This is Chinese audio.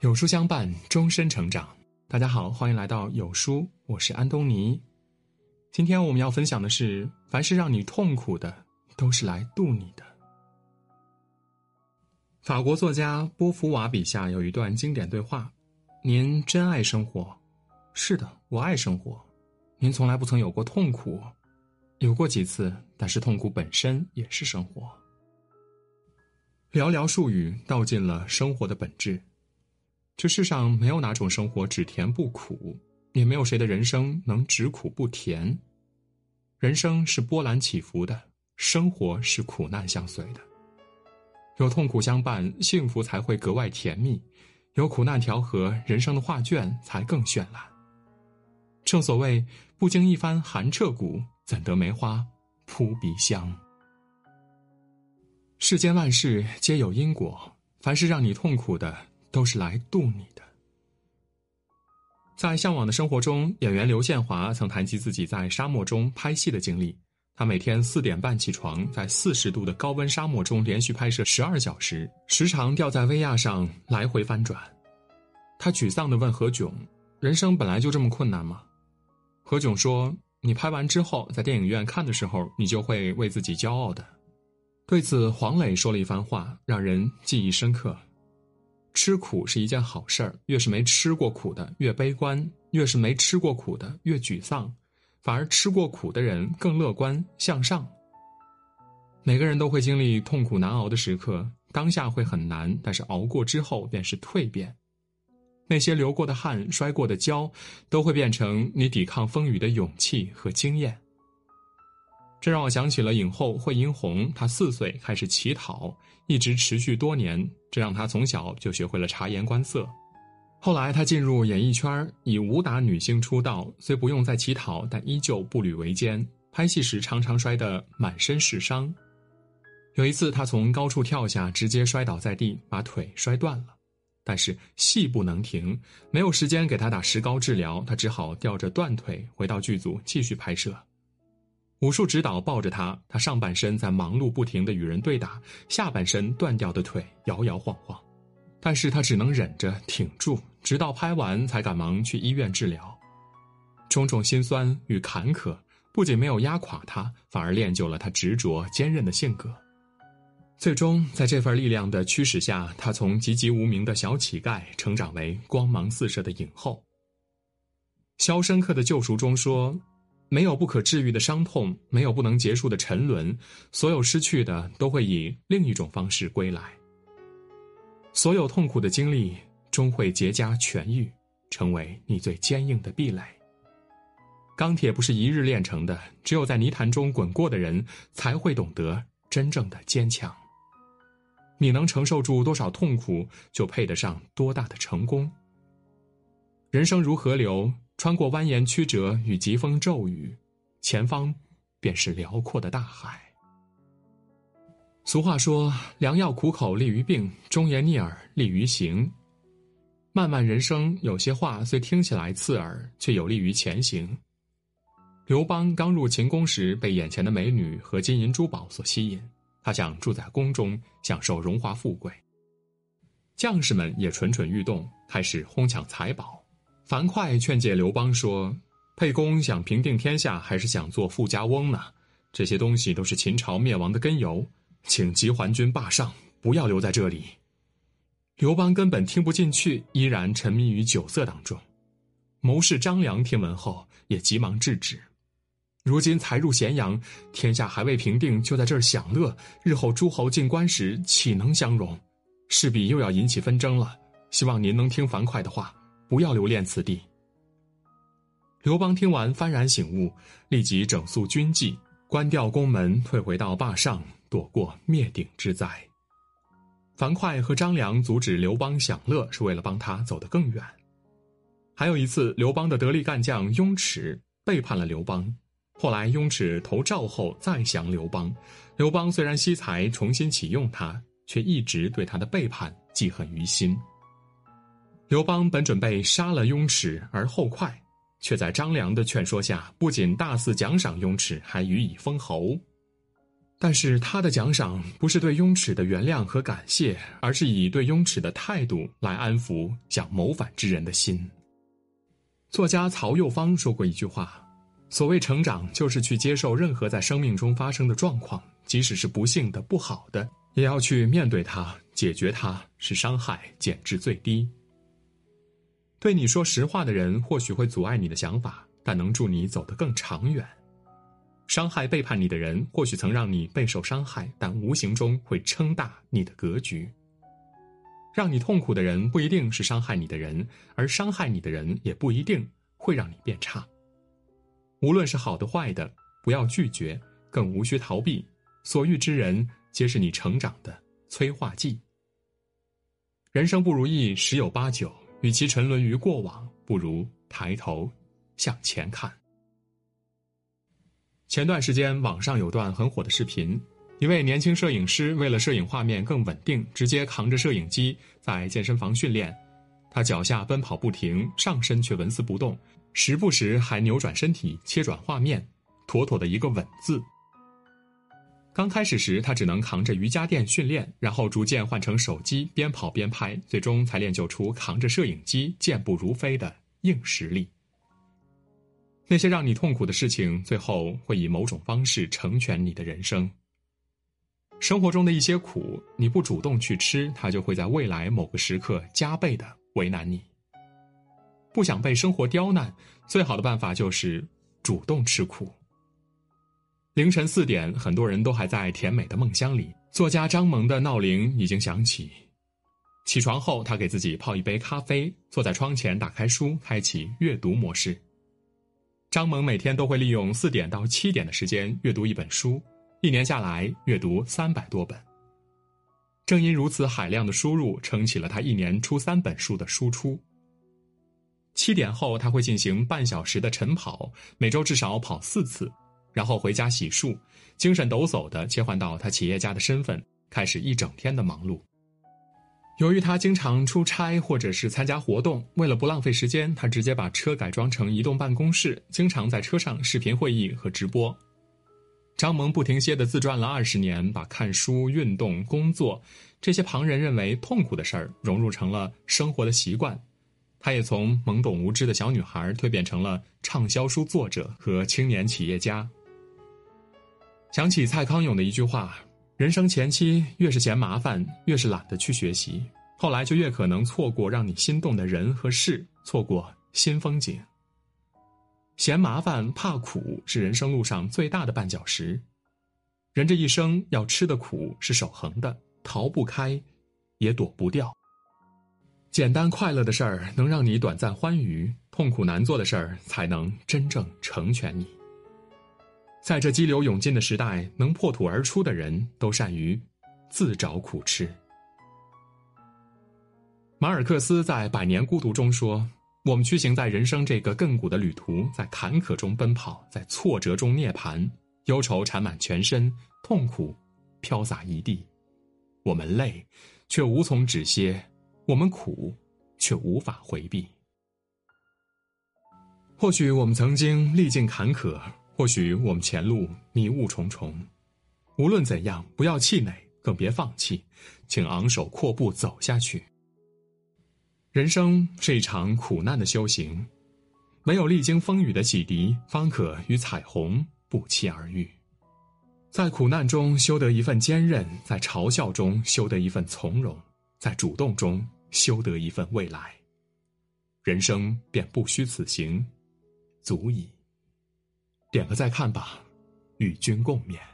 有书相伴，终身成长。大家好，欢迎来到有书，我是安东尼。今天我们要分享的是：凡是让你痛苦的，都是来渡你的。法国作家波伏娃笔下有一段经典对话：“您真爱生活？是的，我爱生活。您从来不曾有过痛苦，有过几次，但是痛苦本身也是生活。寥寥数语道尽了生活的本质。”这世上没有哪种生活只甜不苦，也没有谁的人生能只苦不甜。人生是波澜起伏的，生活是苦难相随的。有痛苦相伴，幸福才会格外甜蜜；有苦难调和，人生的画卷才更绚烂。正所谓，不经一番寒彻骨，怎得梅花扑鼻香？世间万事皆有因果，凡是让你痛苦的。都是来渡你的。在向往的生活中，演员刘宪华曾谈及自己在沙漠中拍戏的经历。他每天四点半起床，在四十度的高温沙漠中连续拍摄十二小时，时常吊在威亚上来回翻转。他沮丧地问何炅：“人生本来就这么困难吗？”何炅说：“你拍完之后，在电影院看的时候，你就会为自己骄傲的。”对此，黄磊说了一番话，让人记忆深刻。吃苦是一件好事儿，越是没吃过苦的越悲观，越是没吃过苦的越沮丧，反而吃过苦的人更乐观向上。每个人都会经历痛苦难熬的时刻，当下会很难，但是熬过之后便是蜕变。那些流过的汗、摔过的跤，都会变成你抵抗风雨的勇气和经验。这让我想起了影后惠英红，她四岁开始乞讨，一直持续多年，这让她从小就学会了察言观色。后来她进入演艺圈，以武打女星出道，虽不用再乞讨，但依旧步履维艰，拍戏时常常摔得满身是伤。有一次，她从高处跳下，直接摔倒在地，把腿摔断了。但是戏不能停，没有时间给她打石膏治疗，她只好吊着断腿回到剧组继续拍摄。武术指导抱着他，他上半身在忙碌不停的与人对打，下半身断掉的腿摇摇晃晃，但是他只能忍着挺住，直到拍完才赶忙去医院治疗。种种心酸与坎坷，不仅没有压垮他，反而练就了他执着坚韧的性格。最终，在这份力量的驱使下，他从籍籍无名的小乞丐，成长为光芒四射的影后。《肖申克的救赎》中说。没有不可治愈的伤痛，没有不能结束的沉沦，所有失去的都会以另一种方式归来。所有痛苦的经历终会结痂痊愈，成为你最坚硬的壁垒。钢铁不是一日炼成的，只有在泥潭中滚过的人才会懂得真正的坚强。你能承受住多少痛苦，就配得上多大的成功。人生如河流。穿过蜿蜒曲折与疾风骤雨，前方便是辽阔的大海。俗话说：“良药苦口利于病，忠言逆耳利于行。”漫漫人生，有些话虽听起来刺耳，却有利于前行。刘邦刚入秦宫时，被眼前的美女和金银珠宝所吸引，他想住在宫中，享受荣华富贵。将士们也蠢蠢欲动，开始哄抢财宝。樊哙劝诫刘邦说：“沛公想平定天下，还是想做富家翁呢？这些东西都是秦朝灭亡的根由，请急还军霸上，不要留在这里。”刘邦根本听不进去，依然沉迷于酒色当中。谋士张良听闻后，也急忙制止。如今才入咸阳，天下还未平定，就在这儿享乐，日后诸侯进关时，岂能相容？势必又要引起纷争了。希望您能听樊哙的话。不要留恋此地。刘邦听完幡然醒悟，立即整肃军纪，关掉宫门，退回到坝上，躲过灭顶之灾。樊哙和张良阻止刘邦享乐，是为了帮他走得更远。还有一次，刘邦的得力干将雍齿背叛了刘邦，后来雍齿投赵后再降刘邦，刘邦虽然惜才重新启用他，却一直对他的背叛记恨于心。刘邦本准备杀了雍齿而后快，却在张良的劝说下，不仅大肆奖赏雍齿，还予以封侯。但是他的奖赏不是对雍齿的原谅和感谢，而是以对雍齿的态度来安抚想谋反之人的心。作家曹幼芳说过一句话：“所谓成长，就是去接受任何在生命中发生的状况，即使是不幸的、不好的，也要去面对它、解决它，使伤害减至最低。”对你说实话的人，或许会阻碍你的想法，但能助你走得更长远。伤害背叛你的人，或许曾让你备受伤害，但无形中会撑大你的格局。让你痛苦的人，不一定是伤害你的人，而伤害你的人，也不一定会让你变差。无论是好的坏的，不要拒绝，更无需逃避。所遇之人，皆是你成长的催化剂。人生不如意十有八九，与其沉沦于过往，不如抬头向前看。前段时间，网上有段很火的视频，一位年轻摄影师为了摄影画面更稳定，直接扛着摄影机在健身房训练。他脚下奔跑不停，上身却纹丝不动，时不时还扭转身体切转画面，妥妥的一个稳字。刚开始时，他只能扛着瑜伽垫训练，然后逐渐换成手机边跑边拍，最终才练就出扛着摄影机健步如飞的硬实力。那些让你痛苦的事情，最后会以某种方式成全你的人生。生活中的一些苦，你不主动去吃，它就会在未来某个时刻加倍的为难你。不想被生活刁难，最好的办法就是主动吃苦。凌晨四点，很多人都还在甜美的梦乡里，作家张萌的闹铃已经响起。起床后，他给自己泡一杯咖啡，坐在窗前，打开书，开启阅读模式。张萌每天都会利用四点到七点的时间阅读一本书，一年下来阅读三百多本。正因如此海量的输入，撑起了他一年出三本书的输出。七点后，他会进行半小时的晨跑，每周至少跑四次，然后回家洗漱，精神抖擞的切换到他企业家的身份，开始一整天的忙碌。由于他经常出差或者是参加活动，为了不浪费时间，他直接把车改装成移动办公室，经常在车上视频会议和直播。张萌不停歇地自传了二十年，把看书、运动、工作这些旁人认为痛苦的事儿融入成了生活的习惯。他也从懵懂无知的小女孩蜕变成了畅销书作者和青年企业家。想起蔡康永的一句话。人生前期越是嫌麻烦，越是懒得去学习，后来就越可能错过让你心动的人和事，错过新风景。嫌麻烦怕苦是人生路上最大的绊脚石。人这一生要吃的苦是守恒的，逃不开，也躲不掉。简单快乐的事儿能让你短暂欢愉，痛苦难做的事儿才能真正成全你。在这激流勇进的时代，能破土而出的人都善于自找苦吃。马尔克斯在《百年孤独》中说：“我们驱行在人生这个亘古的旅途，在坎坷中奔跑，在挫折中涅槃，忧愁缠满全身，痛苦飘洒一地。我们累，却无从止歇；我们苦，却无法回避。或许我们曾经历尽坎坷。”或许我们前路迷雾重重，无论怎样，不要气馁，更别放弃，请昂首阔步走下去。人生是一场苦难的修行，唯有历经风雨的洗涤，方可与彩虹不期而遇。在苦难中修得一份坚韧，在嘲笑中修得一份从容，在主动中修得一份未来。人生便不虚此行，足矣。点个再看吧，与君共勉。